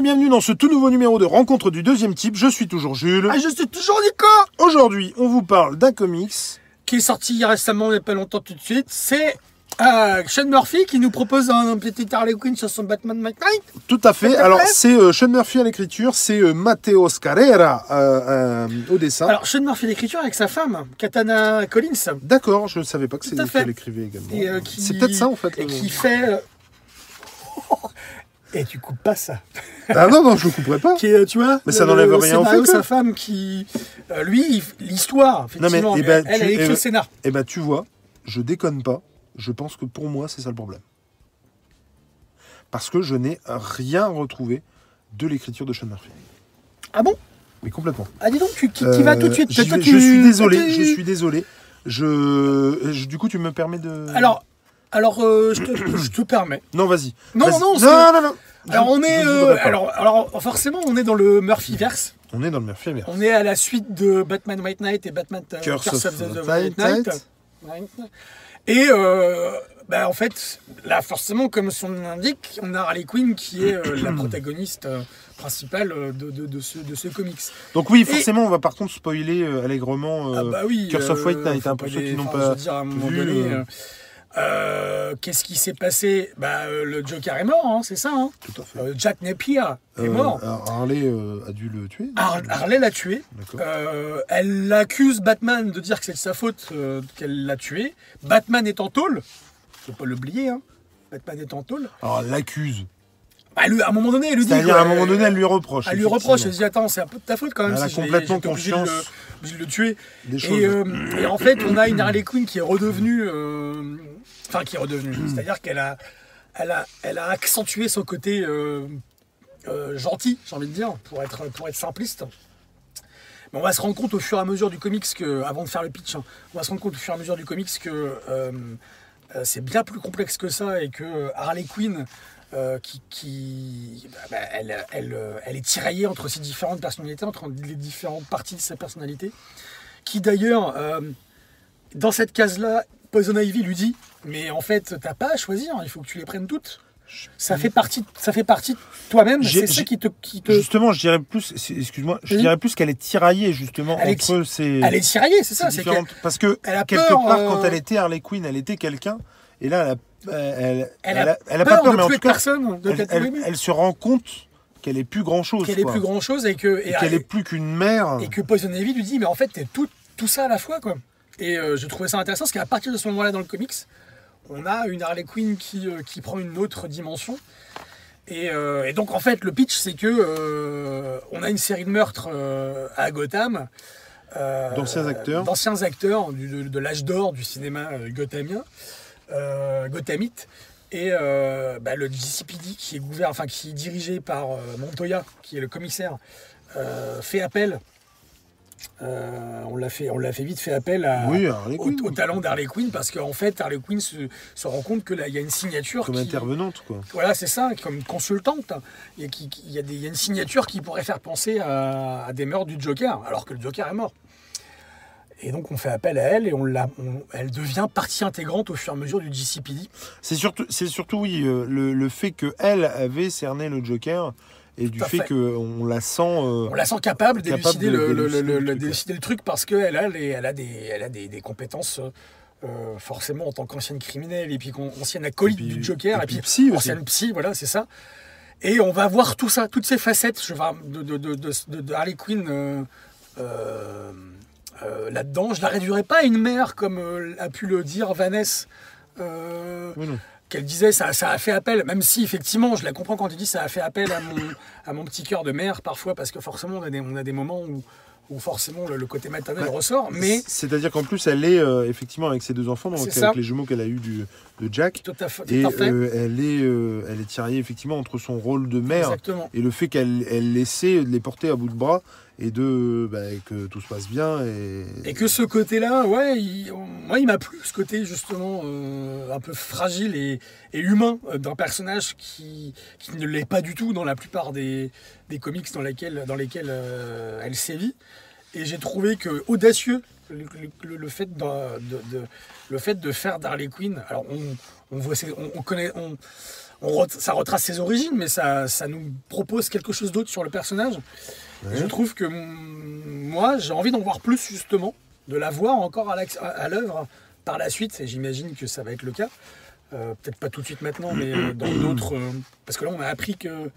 Et bienvenue dans ce tout nouveau numéro de Rencontre du deuxième type. Je suis toujours Jules. Ah, je suis toujours Nico Aujourd'hui, on vous parle d'un comics. Qui est sorti récemment, il n'y a pas longtemps tout de suite. C'est euh, Sean Murphy qui nous propose un petit Harley Quinn sur son Batman Knight. Tout à fait. Alors, c'est euh, Sean Murphy à l'écriture, c'est euh, Matteo Scarrera euh, au dessin. Alors, Sean Murphy l'écriture avec sa femme, Katana Collins. D'accord, je ne savais pas que c'est à lui qui l'écrivait également. C'est peut-être ça en fait. Et qui fait. Et tu coupes pas ça. Ah non, non, je ne couperai pas. Qui est, tu vois, Mais ça le- n'enlève le rien au fait, sa femme qui. euh, lui, l'histoire, effectivement. eh mais ben, elle tu- a écrit eh le ben- scénar. Eh ben, tu vois, je déconne pas. Je pense que pour moi, c'est ça le problème. Parce que je n'ai rien retrouvé de l'écriture de Sean Murphy. Ah bon? Mais complètement. Ah, dis donc, tu tu vas tout de suite. J'y Toi, vais- tu- je suis désolé, je suis désolé. Je, je- du coup, tu me permets de. Alors, alors euh, je, te, je te permets. Non, vas-y. Non, non, non, non. Je- Alors on est, euh, alors, alors forcément on est dans le Murphyverse. On est dans le Murphy, bien. On est à la suite de Batman White Knight et Batman euh, Curse of the, the the White Knight. Et euh, bah, en fait, là forcément comme son nom l'indique, on a Harley Quinn qui est euh, la protagoniste principale de, de, de ce, de ce comics. Donc oui, forcément, on va par contre spoiler allègrement. ah bah oui. Curse of White Knight, hein, pour ceux qui n'ont pas je veux dire, à un moment vu, donné, euh, Qu'est-ce qui s'est passé? Bah, euh, Le Joker est mort, hein, c'est ça. hein. Tout à fait. Euh, Jack Napier est mort. Harley a dû le tuer. Har- Harley l'a tué. Elle accuse Batman de dire que c'est de sa faute qu'elle l'a tué. Batman est en tôle. Faut pas l'oublier. Hein. Batman est en tôle. Alors, elle l'accuse. Bah, lui- à un moment donné, elle lui dit. C'est-à-dire, à un moment donné, elle lui reproche. Elle lui reproche. Elle se dit Attends, c'est un peu de ta faute quand même. Elle a si complètement obligé de le- conscience de le tuer. Des choses. Et, euh, et en fait, on a une Harley Quinn qui est redevenue. euh, Enfin, qui est redevenue. C'est-à-dire qu'elle a, elle a, elle a accentué son côté euh, euh, gentil, j'ai envie de dire, pour être, pour être simpliste. Mais on va se rendre compte au fur et à mesure du comics que, avant de faire le pitch, hein, on va se rendre compte au fur et à mesure du comics que euh, euh, c'est bien plus complexe que ça et que Harley Quinn, euh, qui, qui bah, bah, elle, elle, euh, elle est tiraillée entre ses différentes personnalités, entre les différentes parties de sa personnalité, qui d'ailleurs, euh, dans cette case-là, Poison Ivy lui dit, mais en fait, t'as pas à choisir, il faut que tu les prennes toutes. Ça fait partie, ça fait partie de toi-même. C'est ça qui te, qui te, Justement, je dirais plus, excuse-moi, je Oui. dirais plus qu'elle est tiraillée justement Elle entre ces. elle est tiraillée, c'est ça. ces différentes- Parce que elle a quelque peur, part, euh, quand elle était Harley Quinn, elle était quelqu'un, et là, elle a, elle, elle elle a, a, elle a peur pas peur, de mais en tuer tout cas, personne, de elle, elle- se rend compte qu'elle est plus grand chose. qu'elle est plus grand chose et que Et qu'elle est plus qu'une mère. et que Poison Ivy lui dit mais en fait t'es tout tout ça à la fois quoi. Et euh, je trouvais ça intéressant parce qu'à partir de ce moment-là dans le comics, on a une Harley Quinn qui, euh, qui prend une autre dimension. Et, euh, et donc en fait le pitch c'est que on a une série de meurtres à Gotham. D'anciens acteurs. D'anciens acteurs du- de, de l'âge d'or du cinéma gothamien, gothamite. Et euh, bah, le GCPD qui est gouverne, enfin qui est dirigé par euh, Montoya, qui est le commissaire, euh, fait appel. euh, on l'a fait, on l'a fait vite fait appel à, Oui, au, talent d'Harley Quinn parce qu'en fait Harley Quinn se, se rend compte que là il y a une signature Comme qui, intervenante, quoi. voilà c'est ça comme consultante il y, a, qui- qui- il y a des- il y a une signature qui pourrait faire penser à, à des meurtres du Joker alors que le Joker est mort et donc on fait appel à elle et on l'a, on- elle devient partie intégrante au fur et à mesure du GCPD C'est surtout, c'est surtout oui, euh, le, le fait qu'elle avait cerné le Joker et du fait fait. qu'on la sent. euh, on la sent capable d'élucider de- le, le- le- truc, parce qu'elle a, les- elle a, des, elle a des, des compétences euh, forcément en tant qu'ancienne criminelle et puis ancienne acolyte puis- du Joker et et puis psy aussi. ancienne psy, voilà, c'est ça. Et on va voir tout ça, toutes ces facettes je de, de, de, de- de- de Harley Quinn euh, euh, là-dedans. Je la réduirais pas à une mère comme euh, a pu le dire Vanessa. euh, oui, qu'elle disait ça, ça a fait appel, même si effectivement je la comprends quand tu dis ça a fait appel à mon, à mon petit cœur de mère parfois parce que forcément on a des, on a des moments où, où forcément le, le côté maternel Bah, ressort, mais C'est-à-dire qu'en plus, elle est euh, effectivement avec ses deux enfants, donc avec les jumeaux qu'elle a eu du, de Jack. tout à fait, Et euh, elle, est, euh, elle est tiraillée effectivement entre son rôle de mère exactement. et le fait qu'elle elle de les porter à bout de bras et de bah, que tout se passe bien. Et, Et que ce côté-là, ouais, il, moi il m'a plu ce côté justement euh, un peu fragile et, et humain euh, d'un personnage qui, qui ne l'est pas du tout dans la plupart des, des comics dans lesquels, dans lesquels euh, elle sévit. Et j'ai trouvé que audacieux le, fait de, le fait de faire d'Harley Quinn. Alors on, voit, on, on connaît, on, on ça retrace ses origines, mais ça, ça nous propose quelque chose d'autre sur le personnage. Je trouve que moi, j'ai envie d'en voir plus justement, de la voir encore à l'œuvre par la suite. Et j'imagine que ça va être le cas. Euh, Peut-être pas tout de suite maintenant, mais euh, dans d'autres. euh, parce que là, on a appris que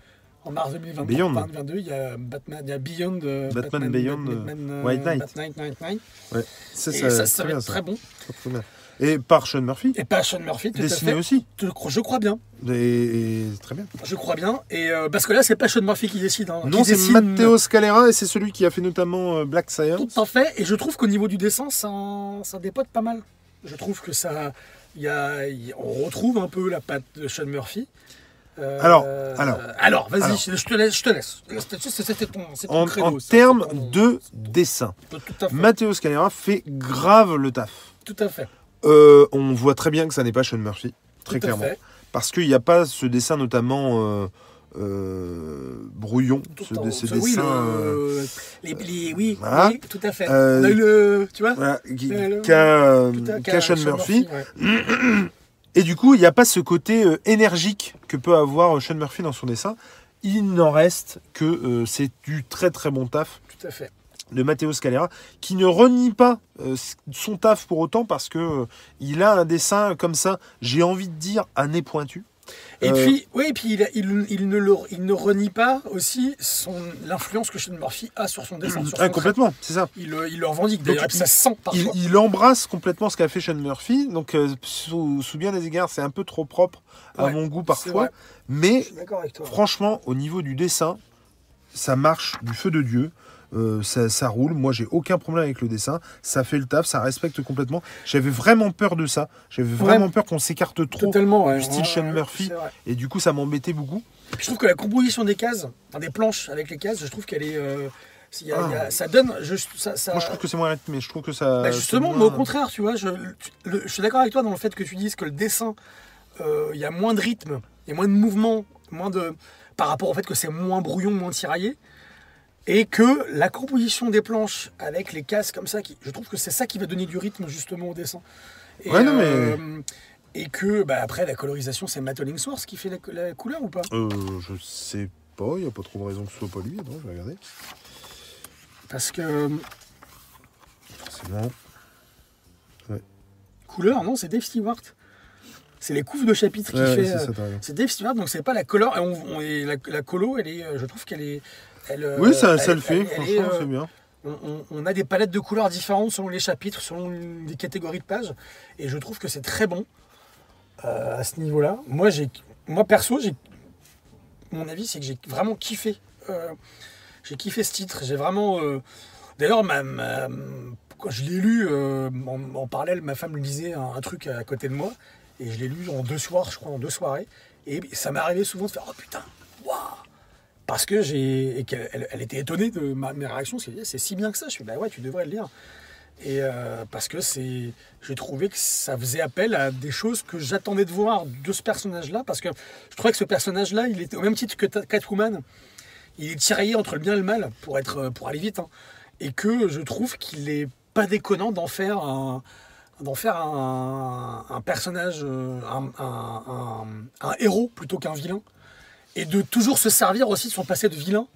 en mars 2023, Beyond. 2022, il y a Batman, il y a Beyond, euh, Batman Beyond, Batman, White Knight. Batman Night Night. Ouais. Ça, ça, ça, très va bien, être très bon. Très, très bien. Et par Sean Murphy, Et pas Sean Murphy, tout dessiné à fait. aussi. Je, crois bien. Et, très bien. Je crois bien. Et euh, parce que là, c'est pas Sean Murphy qui décide. hein, Non, c'est dessine Matteo Scalera et c'est celui qui a fait notamment euh, Black Science. Tout à fait. Et je trouve qu'au niveau du dessin, ça, ça dépote pas mal. Je trouve que ça. Y a, y on retrouve un peu la patte de Sean Murphy. Euh, Alors, alors. alors, vas-y, je, te laisse, je te laisse. C'était ton, ton En, en termes ton- de dessin. Matteo Scalera fait grave le taf. Tout à fait. Euh, on voit très bien que ça n'est pas Sean Murphy, très Tout clairement. Parce qu'il n'y a pas ce dessin notamment euh, euh, brouillon, Tout ce, en- ces ce- oui, le- euh, les, les- oui, voilà. oui, tout à fait. Euh, le, tu vois, voilà, qui- le- qu'a tout à- qu'a Sean Sean Murphy. ouais. Et du coup, il n'y a pas ce côté énergique que peut avoir Sean Murphy dans son dessin. Il n'en reste que c'est du très très bon taf Tout à fait. De Matteo Scalera, qui ne renie pas euh, son taf pour autant parce que euh, il a un dessin comme ça, j'ai envie de dire à nez pointu. Et Euh, puis, oui, et puis il, il, il ne le, il ne renie pas aussi son l'influence que Sean Murphy a sur son dessin. sur Ah, complètement, c'est ça. Il, le- revendique d'ailleurs, ça se sent Il, parfois. il embrasse complètement ce qu'a fait Sean Murphy, donc euh, sous, sous bien des égards, c'est un peu trop propre à Ouais, mon goût parfois, mais toi. franchement, au niveau du dessin, ça marche du feu de Dieu. Euh, ça, ça roule, moi j'ai aucun problème avec le dessin, ça fait le taf, ça respecte complètement. J'avais vraiment peur de ça, j'avais vraiment peur qu'on s'écarte trop Totalement, ouais. du style Ouais, Sean Murphy. et du coup ça m'embêtait beaucoup. Je trouve que la composition des cases, des planches avec les cases, je trouve qu'elle est. euh, y a- Ah. il y a- ça donne. Je, ça, ça- Moi je trouve que c'est moins rythmé, je trouve que ça. Bah, justement, moins- mais au contraire, tu vois, je, le- je suis d'accord avec toi dans le fait que tu dises que le dessin, euh, il y a moins de rythme, il y a moins de mouvement, moins de par rapport au fait que c'est moins brouillon, moins tiraillé, et que la composition des planches avec les cases comme ça, qui, je trouve que c'est ça qui va donner du rythme justement au dessin. Et, Ouais, non, mais- euh, et que bah, après la colorisation, c'est Matt Hollingsworth qui fait la, la couleur ou pas? Euh, je sais pas, il n'y a pas trop de raison que ce soit pas lui. Attends, je vais regarder. Parce que Forcément. couleur, non, c'est Dave Stewart. C'est les couves de chapitre qui Ouais, fait. c'est euh. C'est Dave Stewart, donc c'est pas la couleur. on- on- la, la colo, elle est, euh, je trouve qu'elle est. elle, euh, Oui, ça, le fait, franchement, euh, c'est bien. on, on- on a des palettes de couleurs différentes selon les chapitres, selon les catégories de pages, et je trouve que c'est très bon euh, à ce niveau-là. Moi, j'ai, moi perso, j'ai, mon avis, c'est que j'ai vraiment kiffé. euh, j'ai kiffé ce titre. J'ai vraiment. euh, D'ailleurs, ma, ma- quand je l'ai lu en, en parallèle, ma femme lisait un, un truc à côté de moi, et je l'ai lu en deux soirs, je crois, en deux soirées, et ça m'est arrivé souvent de faire oh putain, waouh parce que j'ai qu'elle elle, était étonnée de ma, mes réactions c'est si bien que ça. Je suis bah ouais tu devrais le lire. Et euh, parce que c'est j'ai trouvé que ça faisait appel à des choses que j'attendais de voir de ce personnage là parce que je trouvais que ce personnage là il était au même titre que Catwoman il est tiraillé entre le bien et le mal pour être pour aller vite hein. et que je trouve qu'il est pas déconnant d'en faire un d'en faire un, un personnage euh, un- un héros plutôt qu'un vilain et de toujours se servir aussi de son passé de vilain.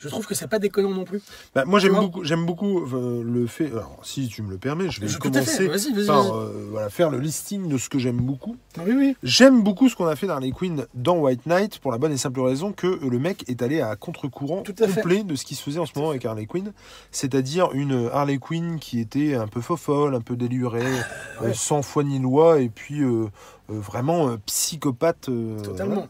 Je trouve que c'est pas déconnant non plus. Bah, moi, j'aime beaucoup, j'aime beaucoup euh, le fait. Alors, si tu me le permets, je vais Je- tout à fait, commencer vas-y, vas-y, par euh, voilà, faire le listing de ce que j'aime beaucoup. Oui, oui. J'aime beaucoup ce qu'on a fait d'Harley Quinn dans White Knight pour la bonne et simple raison que le mec est allé à contre-courant Tout à fait. complet de ce qui se faisait en ce moment avec Harley Quinn. C'est-à-dire une Harley Quinn qui était un peu fofolle, un peu délurée, Ah, ouais. euh, sans foi ni loi, et puis euh, euh, vraiment euh, psychopathe. euh, Totalement. voilà.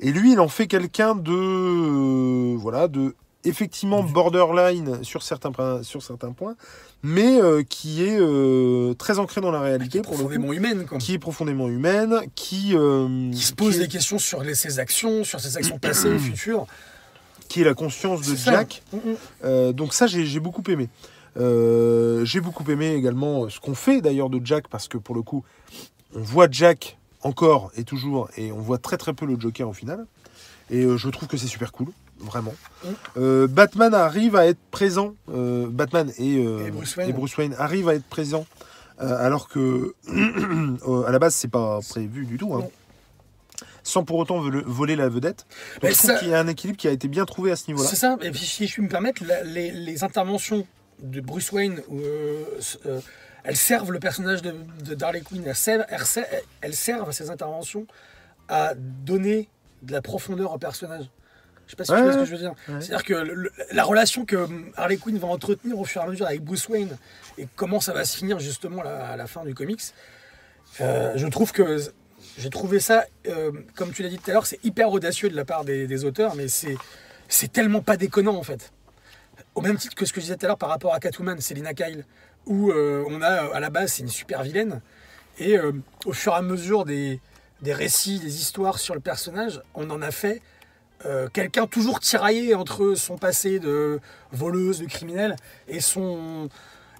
Et lui, il en fait quelqu'un de. euh, voilà, de. Effectivement, borderline sur certains, points- sur certains points, mais euh, qui est euh, très ancré dans la réalité, le coup, Profondément humaine, quoi. qui est profondément humaine, qui, euh, Qui se pose qui est- des questions sur les- ses actions, sur ses actions passées, futures. qui est la conscience de ça. Jack. Mm, mm. Euh, donc ça, j'ai j'ai beaucoup aimé. Euh, j'ai beaucoup aimé également ce qu'on fait d'ailleurs de Jack, parce que pour le coup, on voit Jack encore et toujours, et on voit très très peu le Joker au final. Et euh, je trouve que c'est super cool. vraiment. Mm. Euh, Batman arrive à être présent, euh, Batman et, Et Bruce Wayne. et Bruce Wayne arrivent à être présents, alors que à la base c'est pas prévu du tout. hein. Sans pour autant voler, la vedette. Donc, Mais je trouve ça- qu'il y a un équilibre qui a été bien trouvé à ce niveau-là. C'est ça, et puis si je puis me permettre, la- les, les interventions de Bruce Wayne, elles servent le personnage de, de Darley Quinn, elles servent, elles servent- ces interventions à donner de la profondeur au personnage. Je sais pas si tu vois ce que je veux dire. ouais. C'est-à-dire que le- la relation que Harley Quinn va entretenir au fur et à mesure avec Bruce Wayne et comment ça va se finir justement là, à la fin du comics, euh, je trouve que j'ai trouvé ça, euh, comme tu l'as dit tout à l'heure, c'est hyper audacieux de la part des, des auteurs, mais c'est c'est tellement pas déconnant en fait. Au même titre que ce que je disais tout à l'heure par rapport à Catwoman, Selina Kyle, où euh, on a à la base c'est une super vilaine, et euh, au fur et à mesure des, des récits, des histoires sur le personnage, on en a fait euh, quelqu'un toujours tiraillé entre son passé de voleuse, de criminel, et son,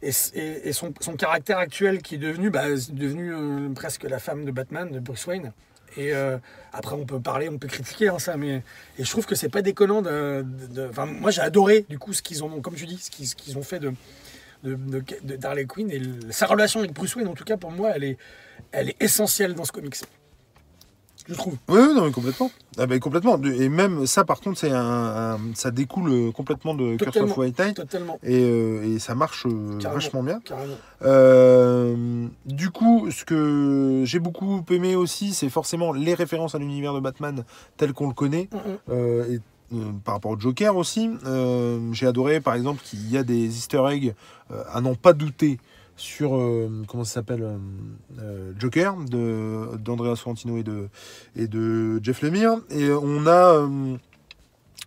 et, son, son caractère actuel qui est devenu, bah, devenu euh, presque la femme de Batman, de Bruce Wayne. Et euh, après, on peut parler, on peut critiquer hein, ça, mais et je trouve que c'est pas déconnant. De, de- moi, j'ai adoré du coup ce qu'ils ont, comme tu dis, ce qu'ils ont fait de de, de, de Darley Quinn et le- sa relation avec Bruce Wayne. En tout cas, pour moi, elle est, elle est essentielle dans ce comics. Je trouve. Oui, oui, non, mais complètement. Ah, bah, complètement. Et même ça, par contre, c'est un, un- ça découle euh, complètement de Curse Totalement. of White. Totalement, Et, euh, et ça marche euh, vachement bien. Euh, du coup, ce que j'ai beaucoup aimé aussi, c'est forcément les références à l'univers de Batman tel qu'on le connaît. Mm, et, euh, par rapport au Joker aussi, Euh, j'ai adoré par exemple qu'il y a des easter eggs euh, à n'en pas douter sur comment ça s'appelle Joker d'Andrea Sorrentino et de Jeff Lemire. Et on a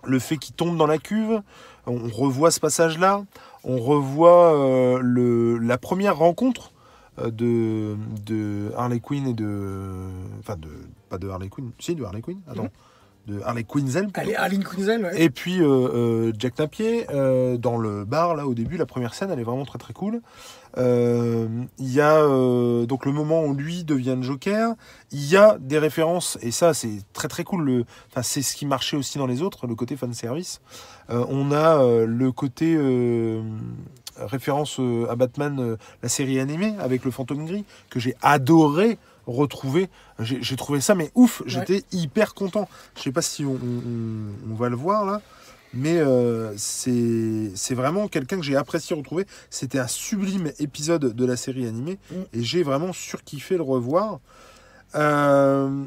le fait qu'il tombe dans la cuve. On revoit ce passage là on revoit la première rencontre de, de Harley Quinn et de enfin de pas de Harley Quinn. Si de Harley Quinn attends de Harley Quinzel. Allez, Quinzel, ouais. Et puis euh, euh, Jack Napier euh, dans le bar là au début, la première scène, elle est vraiment très très cool. Il y a donc le moment où lui devient le Joker. Il y a des références et ça c'est très très cool. Le, enfin c'est ce qui marchait aussi dans les autres, le côté fan service. On a le côté référence à Batman, la série animée avec le fantôme gris que j'ai adoré retrouver. J'ai trouvé ça mais ouf. J'étais hyper content. Je sais pas si on, on- on va le voir là, mais euh, c'est vraiment quelqu'un que j'ai apprécié retrouver. C'était un sublime épisode de la série animée Mm. et j'ai vraiment surkiffé le revoir. Euh,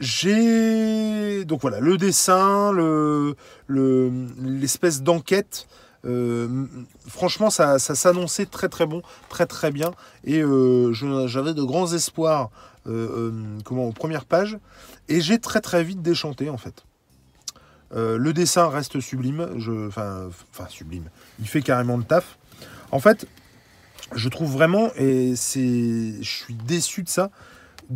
j'ai donc voilà le dessin, le le- l'espèce d'enquête. euh, franchement, ça, ça s'annonçait très très bon, très très bien, et euh, j'avais de grands espoirs comment aux premières pages, et j'ai très très vite déchanté en fait. Euh, le dessin reste sublime, enfin sublime. Il fait carrément le taf. En fait, je trouve vraiment, et c'est, je suis déçu de ça.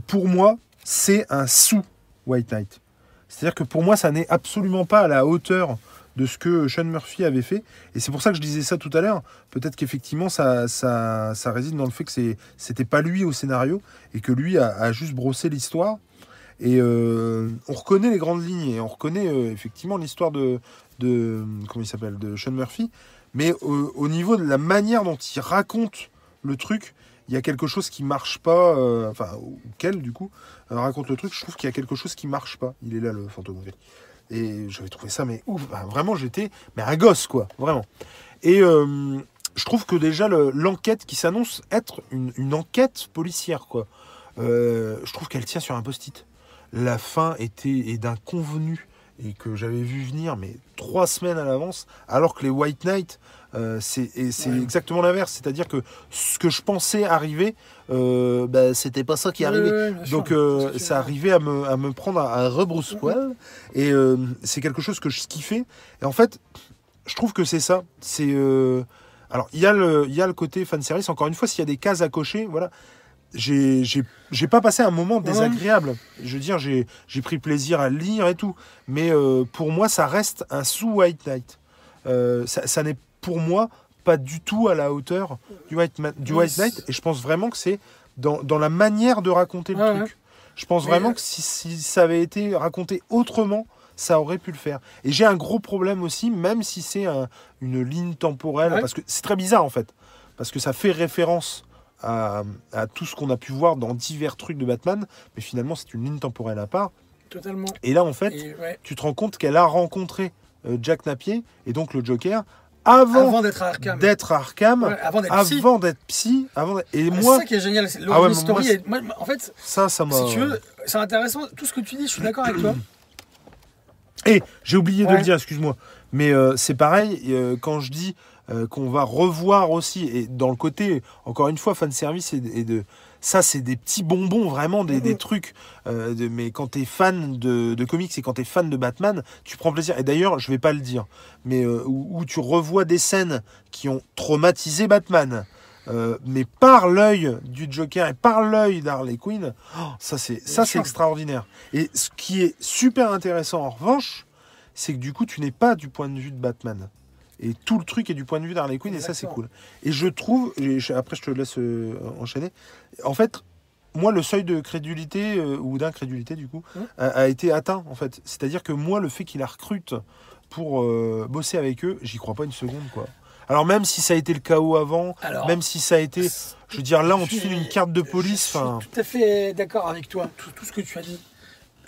Pour moi, c'est un sous White Knight. C'est-à-dire que pour moi, ça n'est absolument pas à la hauteur de ce que Sean Murphy avait fait. Et c'est pour ça que je disais ça tout à l'heure. Peut-être qu'effectivement, ça, ça, ça réside dans le fait que c'était pas lui au scénario et que lui a, juste brossé l'histoire. Et euh, on reconnaît les grandes lignes et on reconnaît euh, effectivement l'histoire de, de comment il s'appelle de Sean Murphy. Mais au, au niveau de la manière dont il raconte le truc, il y a quelque chose qui marche pas. euh, enfin, ou quel du coup euh, raconte le truc. Je trouve qu'il y a quelque chose qui marche pas. Il est là le fantôme. Et j'avais trouvé ça mais ouf. Enfin, vraiment, j'étais mais un gosse quoi, vraiment. Et euh, je trouve que déjà le- l'enquête qui s'annonce être une, enquête policière quoi. Euh, je trouve qu'elle tient sur un post-it. La fin était d'un convenu et que j'avais vu venir mais trois semaines à l'avance, alors que les White Knight euh, c'est et c'est Ouais. exactement l'inverse, c'est-à-dire que ce que je pensais arriver, euh, bah, c'était pas ça qui arrivait. Ouais, ouais. Donc euh, ça arrivait à me, à me prendre à, à rebrousse-poil et euh, c'est quelque chose que je kiffais. Et en fait, je trouve que c'est ça. C'est alors il y a le y a le côté fan service. Encore une fois, s'il y a des cases à cocher, voilà. J'ai j'ai j'ai pas passé un moment désagréable. Je veux dire, j'ai j'ai pris plaisir à lire et tout. Mais pour moi, ça reste un sous White Knight. Euh, ça ça n'est pour moi pas du tout à la hauteur du White, Ma- du White Knight. Et je pense vraiment que c'est dans, dans la manière de raconter le truc. ouais. Je pense Mais, vraiment que si, si ça avait été raconté autrement, ça aurait pu le faire. Et j'ai un gros problème aussi, même si c'est un- une ligne temporelle, Ouais. parce que c'est très bizarre en fait, parce que ça fait référence à, à tout ce qu'on a pu voir dans divers trucs de Batman, mais finalement c'est une ligne temporelle à part. Totalement. Et là en fait, ouais, tu te rends compte qu'elle a rencontré euh, Jack Napier et donc le Joker avant, Avant d'être à Arkham. d'être à Arkham, Ouais, avant d'être psy. avant d'être psy, avant d'être- et Ah, moi C'est ça qui est génial. c'est- Ah ouais, moi, est- moi, en fait, ça ça m'a si tu veux, c'est intéressant. Tout ce que tu dis, je suis d'accord avec toi. Et j'ai oublié de le dire, excuse-moi. Mais euh, c'est pareil, euh, quand je dis euh, qu'on va revoir aussi, et dans le côté, encore une fois, fan service et, et de. Ça, c'est des petits bonbons, vraiment, des, des trucs. euh, de- mais quand tu es fan de, de comics et quand tu es fan de Batman, tu prends plaisir. Et d'ailleurs, je vais pas le dire, mais euh, où, où tu revois des scènes qui ont traumatisé Batman. euh, mais par l'œil du Joker et par l'œil d'Harley Quinn, oh, ça c'est ça c'est extraordinaire. Et ce qui est super intéressant en revanche, c'est que du coup, tu n'es pas du point de vue de Batman. Et tout le truc est du point de vue d'Harley Quinn, et ça, c'est cool. Et je trouve, et je- après, je te laisse euh, enchaîner. En fait, moi, le seuil de crédulité, euh, ou d'incrédulité, du coup, Mmh. a, a été atteint, en fait. C'est-à-dire que moi, le fait qu'il la recrute pour euh, bosser avec eux, j'y crois pas une seconde, quoi. Alors, même si ça a été le chaos avant, Alors, même si ça a été. Je veux dire, là, on te file une carte de police. Je suis tout à fait d'accord avec toi, tout, tout ce que tu as dit.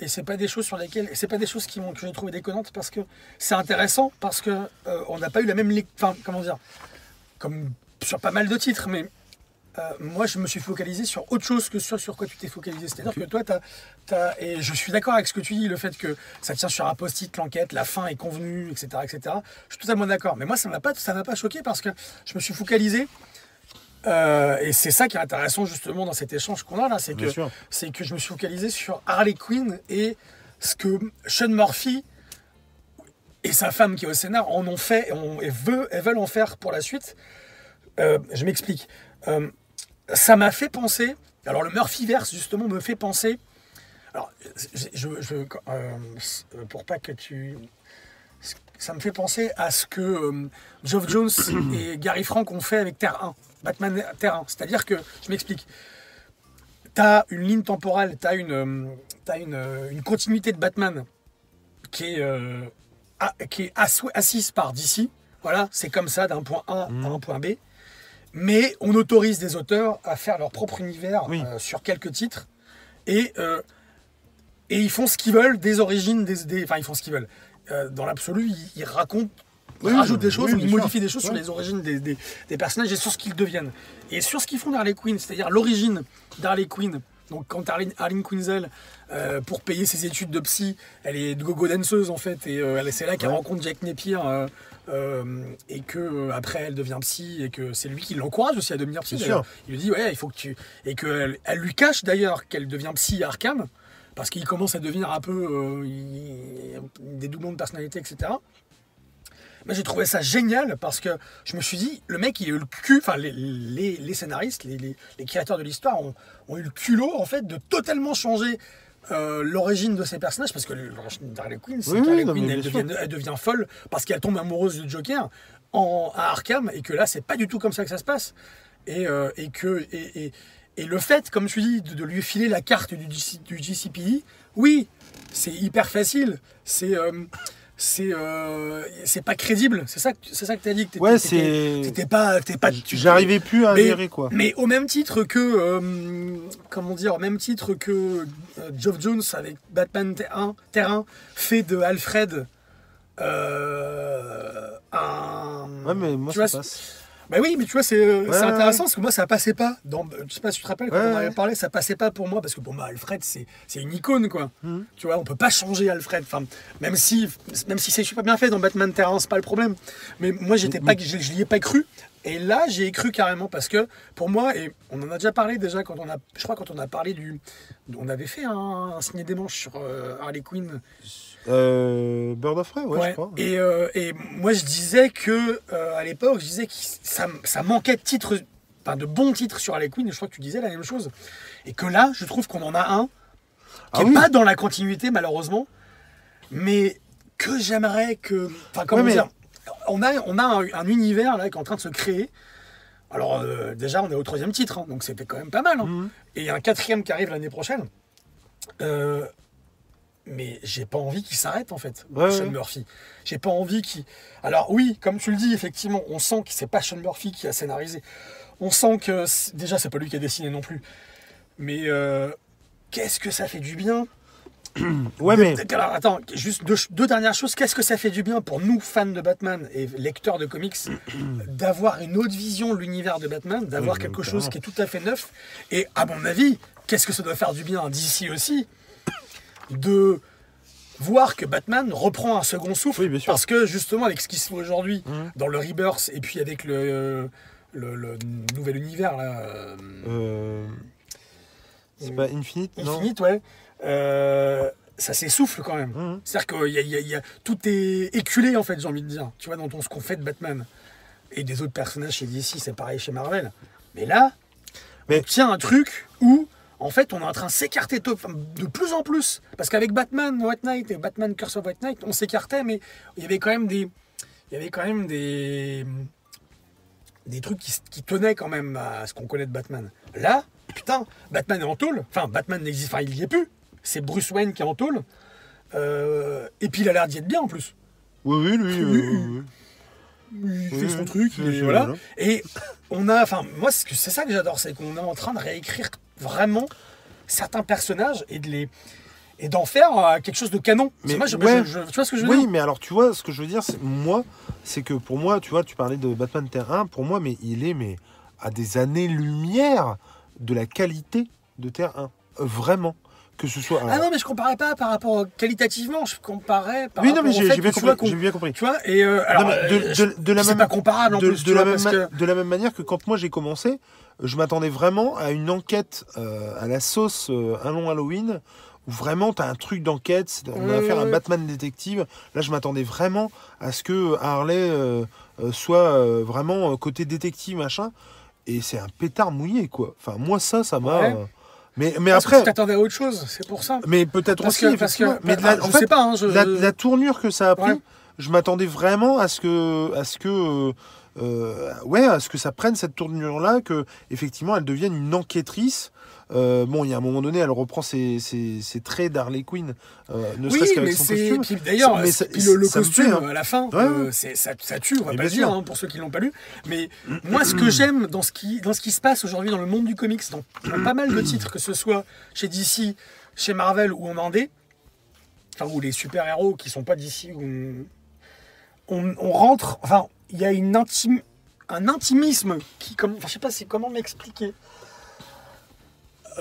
Et c'est pas des choses sur lesquelles, c'est pas des choses qui m'ont que j'ai trouvé déconnantes parce que c'est intéressant parce que euh, on n'a pas eu la même, enfin comment dire, comme sur pas mal de titres, mais euh, moi je me suis focalisé sur autre chose que sur sur quoi tu t'es focalisé. C'est-à-dire que toi t'as, t'as- et je suis d'accord avec ce que tu dis, le fait que ça tient sur un post-it, l'enquête, la fin est convenue, etc., etc. Je suis totalement d'accord. Mais moi ça m'a pas, ça m'a pas choqué parce que je me suis focalisé. Euh, et c'est ça qui est intéressant justement dans cet échange qu'on a là, c'est que c'est que je me suis focalisé sur Harley Quinn et ce que Sean Murphy et sa femme qui est au scénar en ont fait et, on- et veut, et veulent en faire pour la suite. Euh, je m'explique. Euh, ça m'a fait penser. Alors le Murphyverse justement me fait penser. Alors je, je- pour pas que tu ça me fait penser à ce que euh, Geoff Jones et Gary Frank ont fait avec Terre 1, Batman Terre 1. C'est-à-dire que, je m'explique, tu as une ligne temporelle, tu as, une, euh, t'as une, euh, une continuité de Batman qui est, euh, qui assise par DC. Voilà, c'est comme ça d'un point A à un point B. Mais on autorise des auteurs à faire leur propre univers Oui. euh, sur quelques titres. Et, et ils font ce qu'ils veulent des origines, des, des- enfin ils font ce qu'ils veulent. Euh, dans l'absolu, ils racontent, ils Oui, rajoutent des oui, choses, ou bien ils sûr. modifient des choses sur les origines des, des- des personnages et sur ce qu'ils deviennent. Et sur ce qu'ils font d'Harley Quinn, c'est-à-dire l'origine d'Harley Quinn. Donc quand Harley, Harleen Quinzel, euh, pour payer ses études de psy, elle est de gogo danseuse en fait, et euh, c'est là qu'elle Ouais. rencontre Jack Napier, euh, et que après elle devient psy, et que c'est lui qui l'encourage aussi à devenir psy. Il lui dit ouais, il faut que tu et qu'elle elle lui cache d'ailleurs qu'elle devient psy à Arkham parce qu'il commence à devenir un peu euh, il- des doublons de personnalité, etc. Mais j'ai trouvé ça génial parce que je me suis dit, le mec, il a eu le cul, enfin, les, les- les scénaristes, les, les- créateurs de l'histoire ont, ont eu le culot, en fait, de totalement changer euh, l'origine de ces personnages parce que l'origine d'Harley Quinn, c'est Oui, qu'Harley Quinn, elle devient, elle devient folle parce qu'elle tombe amoureuse du Joker en, à Arkham et que là, c'est pas du tout comme ça que ça se passe. Et, euh, et que. Et, et- et le fait, comme tu dis, de, de lui filer la carte du, du GCPD, oui, c'est hyper facile. C'est. euh, c'est euh, c'est pas crédible, c'est ça, que- c'est ça que tu as dit. Que Ouais, c'est. T'étais pas, t'es pas. J'arrivais plus à adhérer, quoi. mais au même titre que, euh, comment dire, au même titre que euh, Geoff Jones avec Batman Terrain, Terrain fait de Alfred un. Ouais, mais moi, tu ça vois, passe. Bah oui, mais tu vois, c'est euh, Ouais, c'est ouais, intéressant parce que moi, ça passait pas. Dans, je sais pas si tu te rappelles, quand Ouais, on avait parlé, ça passait pas pour moi parce que pour moi, Alfred, c'est une icône, quoi. Mhm. Tu vois, on peut pas changer Alfred. Enfin, même si, même si c'est super bien fait dans Batman Terrain, c'est pas le problème. Mais moi, j'étais pas, je, je l'y ai pas cru. Et là, j'y ai cru carrément parce que pour moi, et on en a déjà parlé déjà quand on a, je crois quand on a parlé du, on avait fait un, un signé des manches sur euh, Harley Quinn. Euh, Bird of Prey, ouais, Ouais. je crois. Et, euh, et moi, je disais que euh, à l'époque, je disais que ça, ça manquait de titres, enfin de bons titres sur Harley Quinn. Et je crois que tu disais la même chose. Et que là, je trouve qu'on en a un qui Ah est oui. pas dans la continuité malheureusement, mais que j'aimerais que, enfin comment Ouais, mais- dire, on a on a un, un univers là qui est en train de se créer. Alors euh, déjà, on est au troisième titre, hein, donc c'était quand même pas mal. hein. Mhm. Et il y a un quatrième qui arrive l'année prochaine. Euh, mais j'ai pas envie qu'il s'arrête en fait, Ouais, Sean ouais. Murphy. J'ai pas envie qu'il. Alors oui, comme tu le dis, effectivement, on sent que c'est pas Sean Murphy qui a scénarisé. On sent que déjà c'est pas lui qui a dessiné non plus. Mais euh, qu'est-ce que ça fait du bien? Ouais, mais. Alors attends, juste deux, deux dernières choses. Qu'est-ce que ça fait du bien pour nous fans de Batman et lecteurs de comics d'avoir une autre vision de l'univers de Batman, d'avoir Oui, quelque chose qui est tout à fait neuf? Et à mon avis, qu'est-ce que ça doit faire du bien DC aussi? De voir que Batman reprend un second souffle Oui, bien sûr. parce que justement avec ce qui se fait aujourd'hui Mhm. dans le Rebirth et puis avec le, le, le nouvel univers là, euh, euh, C'est pas Infinite, non Infinite, ouais. Euh, ça s'essouffle quand même. Mhm. C'est-à-dire que y a- y a- y a- tout est éculé, en fait, j'ai envie de dire. Tu vois, dans ton- ce qu'on fait de Batman. Et des autres personnages chez DC, c'est pareil chez Marvel. Mais là, Mais- on tient un truc où, en fait, on est en train de s'écarter de plus en plus. Parce qu'avec Batman White Knight et Batman Curse of White Knight, on s'écartait, mais il y avait quand même des. Il y avait quand même des. Des trucs qui, tenaient quand même à ce qu'on connaît de Batman. Là, putain, Batman est en tôle. Enfin, Batman n'existe. Enfin, il y est plus. C'est Bruce Wayne qui est en tôle. Euh, et puis il a l'air d'y être bien en plus. Oui, oui, lui. Oui, oui. Il Oui, fait son oui, truc, c'est- il est- c'est- voilà. Et on a, enfin, moi, c'est ça que j'adore, c'est qu'on est en train de réécrire vraiment certains personnages et de les et d'en faire euh, quelque chose de canon. Mais moi, je, ouais. je- je- tu vois ce que je veux Oui, dire? mais alors tu vois, ce que je veux dire, c'est moi, c'est que pour moi, tu vois, tu parlais de Batman Terre 1, pour moi, mais il est mais à des années-lumière de la qualité de Terre 1. Euh, vraiment. Que ce soit. Ah alors- non, mais je comparais pas par rapport qualitativement, je comparais par oui, non, mais au j'ai fait j'ai bien, que compris, j'ai bien compris. Tu vois, et euh, alors, Non, de, euh, de- de la c'est même, pas comparable en de, plus, de la vois, même parce ma- que de la même manière que quand moi j'ai commencé, je m'attendais vraiment à une enquête euh, à la sauce euh, Un long Halloween, où vraiment tu as un truc d'enquête, on va faire un. Batman détective. Là, je m'attendais vraiment à ce que Harley euh, euh, soit euh, vraiment euh, côté détective, machin. Et c'est un pétard mouillé, quoi. Enfin, moi, ça, ça m'a. Ouais. Mais, mais parce que après. tu t'attendais à autre chose, c'est pour ça. Mais peut-être aussi, que, parce que, mais de la- ah, en je fait, sais pas, hein, je, la, la tournure que ça a pris, Ouais. je m'attendais vraiment à ce que, à ce que, euh, ouais, à ce que ça prenne cette tournure-là, que effectivement, elle devienne une enquêtrice. Euh, bon, il y a un moment donné, elle reprend ses, ses- ses traits d'Harley Quinn, euh, ne Oui, serait-ce mais qu'avec son c'est. costume. Puis d'ailleurs, Mais ça- le, le ça costume hein. à la fin, Ouais, euh, ouais. ça, ça tue, on va Mais pas dire hein, pour ceux qui l'ont pas lu. Mais moi, ce que j'aime dans ce qui dans ce qui se passe aujourd'hui dans le monde du comics, dans, dans pas mal de titres, que ce soit chez DC, chez Marvel ou en Indé, enfin ou les super héros qui sont pas d'ici, on, on, on rentre. Enfin, il y a une intime, un intimisme qui, comme, enfin, je sais pas, c'est comment m'expliquer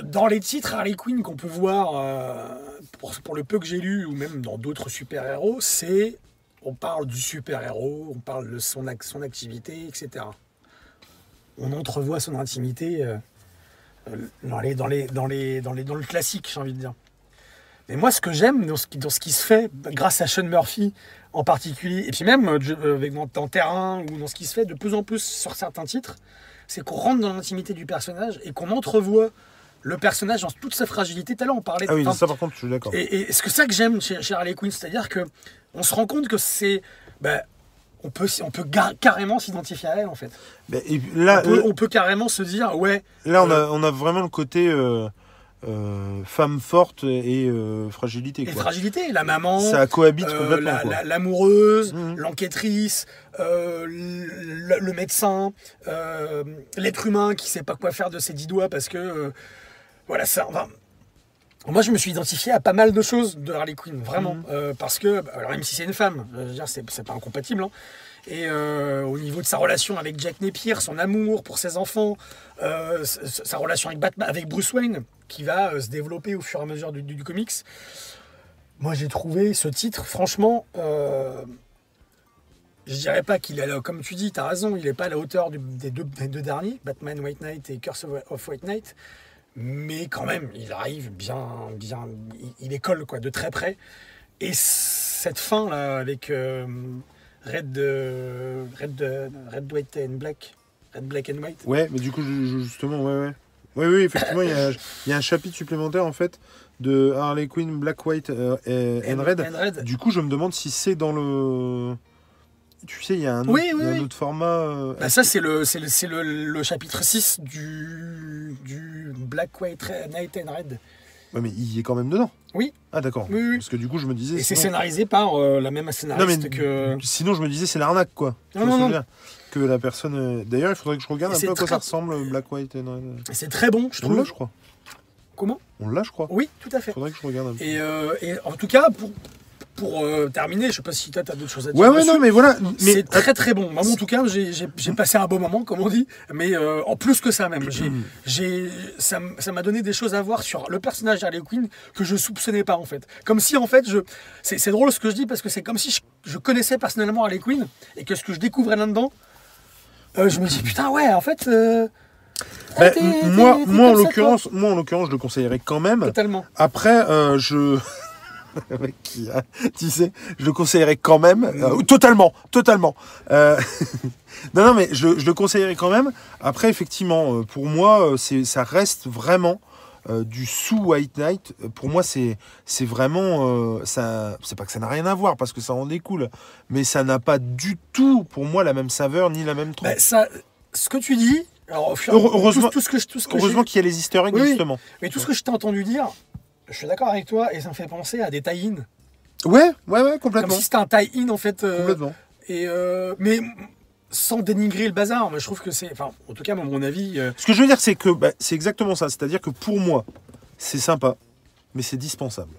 dans les titres Harley Quinn qu'on peut voir, euh, pour, le peu que j'ai lu, ou même dans d'autres super-héros, c'est. On parle du super-héros, on parle de son, ac- son activité, etc. On entrevoit son intimité euh, euh, dans, les, dans, les, dans, les, dans, les, dans le classique, j'ai envie de dire. Mais moi, ce que j'aime dans ce, qui, dans ce qui se fait, grâce à Sean Murphy en particulier, et puis même euh, Terrain, ou dans ce qui se fait de plus en plus sur certains titres, c'est qu'on rentre dans l'intimité du personnage et qu'on entrevoit le personnage dans toute sa fragilité. Tout à l'heure, on parlait de. Ah oui, ça par contre, je suis d'accord. et, et c'est ça que j'aime chez, chez Harley Quinn, c'est-à-dire que on se rend compte que c'est. ben, on peut, on peut carrément s'identifier à elle en fait. Et là, on, peut, on peut carrément se dire, ouais, là, on a, on a vraiment le côté euh, euh, femme forte et euh, fragilité. les Quoi. fragilités, la maman, Ça cohabite euh, complètement. la- quoi. la- l'amoureuse, Mhm. l'enquêtrice, euh, le, le médecin, euh, l'être humain qui sait pas quoi faire de ses dix doigts parce que euh, voilà ça. enfin, moi, je me suis identifié à pas mal de choses de Harley Quinn, vraiment, Mhm. Euh, parce que alors même si c'est une femme, je veux dire, c'est pas incompatible. hein. Et euh, au niveau de sa relation avec Jack Napier, son amour pour ses enfants, euh, sa relation avec Batman, avec Bruce Wayne, qui va se développer au fur et à mesure du, du- du comics. Moi, j'ai trouvé ce titre, franchement, je dirais pas qu'il est, comme tu dis, tu as raison, il n'est pas à la hauteur du- des, deux, des deux derniers, Batman White Knight et Curse of, of White Knight, mais quand même, il arrive bien, bien, il, école quoi, de très près. Et cette fin là, avec euh, Red, euh, Red, euh, Red, White and Black, Red, Black and White. Ouais, mais du coup, justement, ouais, ouais. Oui, oui, effectivement, il y, a, il y a un chapitre supplémentaire en fait de Harley Quinn, Black, White euh, et and Red. and Red. Du coup, je me demande si c'est dans le. Tu sais, il y a un autre, Oui, oui, il y a un oui. autre format. euh, Bah, ça, c'est le, c'est le, le, le chapitre 6 du, du Black, White, Red- Night and Red. Ouais, mais il est quand même dedans. Oui. Ah, d'accord. Parce que du coup, je me disais. Et c'est sinon- scénarisé par euh, la même scénariste Non, mais que. sinon, je me disais, c'est l'arnaque, quoi. Non, non, que non. la personne. euh, D'ailleurs, il faudrait que je regarde Et un peu à quoi ça ressemble, Black White and Red. Et c'est très bon, je On l'a, trouve. je crois. Comment? On l'a, je crois. Oui, tout à fait. Faudrait que je regarde un peu. Et, euh, et en tout cas, pour, pour euh, terminer, je sais pas si toi, tu as d'autres choses à dire. Ouais, ouais, non, mais voilà. Mais c'est très très bon. Moi, en tout cas, j'ai- passé un bon moment, comme on dit, mais euh, en plus que ça même. J'ai, j'ai, ça m'a donné des choses à voir sur le personnage d'Harley Quinn que je soupçonnais pas en fait. Comme si en fait, je, c'est, c'est drôle ce que je dis parce que c'est comme si je, je connaissais personnellement Harley Quinn et que ce que je découvrais là-dedans, euh, je me dis putain ouais, en fait. bah, t'es- moi, moi, en l'occurrence, moi, en l'occurrence, je le conseillerais quand même. Totalement. Après, je. Le mec qui a- tu sais, je le conseillerais quand même. euh, totalement, totalement. Euh, non, non, mais je, je le conseillerais quand même. Après, effectivement, euh, pour moi, ça reste vraiment euh, du sous White Knight. Pour moi, c'est, c'est vraiment. euh, ça, c'est pas que ça n'a rien à voir parce que ça en découle, mais ça n'a pas du tout, pour moi, la même saveur ni la même trempe. Bah, ça, ce que tu dis. Alors, heureusement- tout, tout ce que je- tout ce que j'ai- Heureusement qu'il y a les easter eggs, oui. justement. Mais tout ce que je t'ai entendu dire, je suis d'accord avec toi et ça me fait penser à des tie-in. Ouais, ouais, ouais, Comme complètement. si c'était un tie-in en fait. euh, Complètement. et, euh, mais sans dénigrer le bazar, mais je trouve que c'est. Enfin, en tout cas, à mon avis. euh, Ce que je veux dire, c'est que bah, c'est exactement ça. C'est-à-dire que pour moi, c'est sympa, mais c'est dispensable.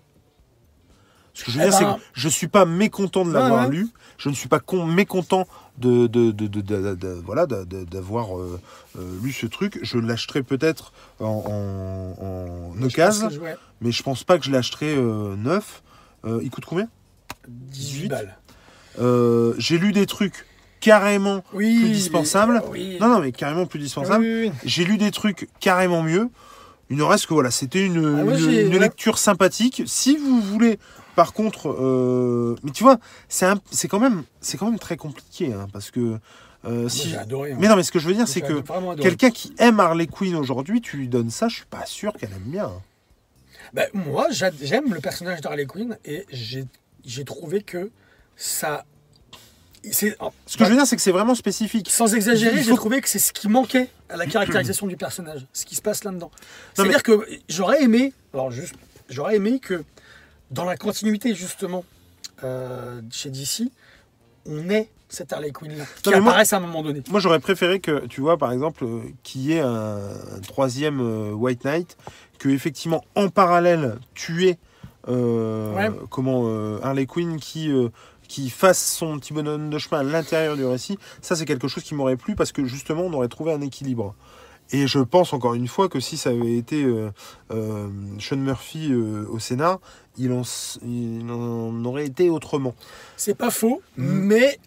Ce que je veux Eh dire, c'est ben- que je suis pas mécontent de l'avoir Ouais, ouais. lu. Je ne suis pas con- mécontent de, de, de, de- de- de- voilà, d'avoir euh, euh, lu ce truc. Je l'achèterai peut-être en, en, en occasion, je- mais je pense pas que je l'achèterai euh, neuf. Euh, il coûte combien? 18 balles. Euh, J'ai lu des trucs carrément Oui. plus dispensables. Oui. Non, non, mais carrément plus dispensables. Oui. J'ai lu des trucs carrément mieux. Il ne reste que voilà, c'était une, Ah, une- une lecture sympathique. Si vous voulez, par contre, euh, mais tu vois, c'est c'est quand même, c'est quand même très compliqué, hein, parce que euh, si. Adoré. hein. Mais non, mais ce que je veux dire, c'est que quelqu'un qui aime Harley Quinn aujourd'hui, tu lui donnes ça, je suis pas sûr qu'elle aime bien. Bah, moi, j'a- j'aime le personnage d'Harley Quinn et j'ai trouvé que ça. c'est- Ce que je veux dire, c'est que c'est vraiment spécifique. Sans exagérer, j'ai trouvé que c'est ce qui manquait à la caractérisation du personnage, ce qui se passe là-dedans. C'est-à-dire que j'aurais aimé, alors juste, j'aurais aimé que dans la continuité justement euh, chez DC, on ait cette Harley Quinn là, qui moi- apparaisse à un moment donné. Moi, j'aurais préféré que, tu vois, par exemple, euh, qu'il y ait un, un troisième euh, White Knight, que effectivement, en parallèle, tu aies Ouais. comment Harley Quinn qui qui fasse son petit bonhomme de chemin à l'intérieur du récit. Ça, c'est quelque chose qui m'aurait plu parce que justement, on aurait trouvé un équilibre. Et je pense encore une fois que si ça avait été euh, euh, Sean Murphy euh, au scénar, il en, s- il en aurait été autrement. C'est pas faux, Mm. mais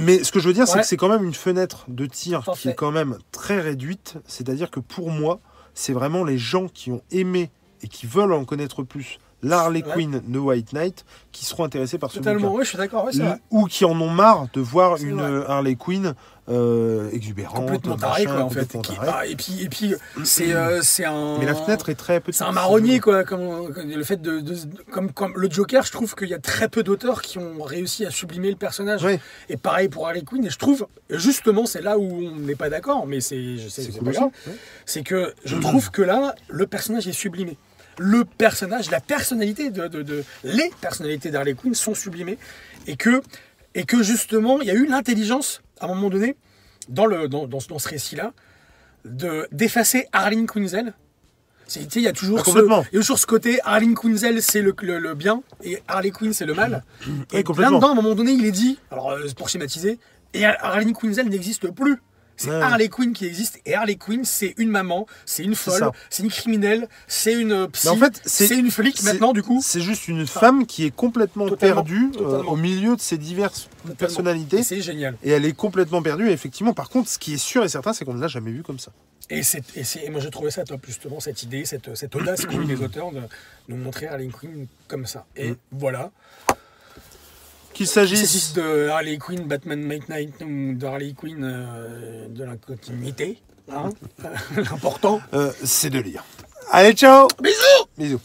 Mais ce que je veux dire, c'est que c'est quand même une fenêtre de tir qui est quand même très réduite. C'est-à-dire que pour moi, c'est vraiment les gens qui ont aimé et qui veulent en connaître plus l'Harley Ouais. Quinn de White Knight qui seront intéressés par ce totalement, bouquin. oui, je suis d'accord, ouais, Ou- qui en ont marre de voir une vrai. euh, Harley Quinn euh, exubérante, complètement taré machin, quoi en fait. Qui- tarée. et puis et puis c'est euh, c'est un Mais la fenêtre est très petite. C'est un marronnier, quoi. Comme, le fait de, de- comme, comme le Joker, je trouve qu'il y a très peu d'auteurs qui ont réussi à sublimer le personnage. Ouais. Et pareil pour Harley Quinn. Et je trouve, justement, c'est là où on n'est pas d'accord, mais c'est cool. C'est que je trouve que là, le personnage est sublimé. Le personnage, la personnalité de, de- de- les personnalités d'Harley Quinn sont sublimées et que et que justement, il y a eu l'intelligence à un moment donné dans le dans, dans, ce- dans ce récit-là de d'effacer Harleen Quinzel. C'est- Il y a toujours Ah, ce, il y a toujours ce côté Harleen Quinzel c'est le, le- le bien et Harley Quinn c'est le mal. Et complètement. là-dedans, à un moment donné, il est dit, alors euh, pour schématiser, et Harleen Quinzel n'existe plus. C'est Ouais. Harley Quinn qui existe et Harley Quinn c'est une maman, c'est une folle, c'est une criminelle, c'est une psy, en fait, c'est- une flic maintenant du coup. C'est juste une femme qui est complètement Totalement, perdue euh, au milieu de ses diverses personnalités. C'est génial. Et elle est complètement perdue. Et effectivement, par contre, ce qui est sûr et certain, c'est qu'on ne l'a jamais vu comme ça. Et, c'est, et, c'est- et moi j'ai trouvé ça top justement, cette idée, cette, cette audace qu'ont eu les auteurs de nous montrer Harley Quinn comme ça. Et Mm. voilà. Qu'il s'agisse de Harley Quinn, Batman Make Night ou de Harley Quinn euh, de la continuité, hein, l'important. Euh, c'est de lire. Allez, ciao Bisous Bisous.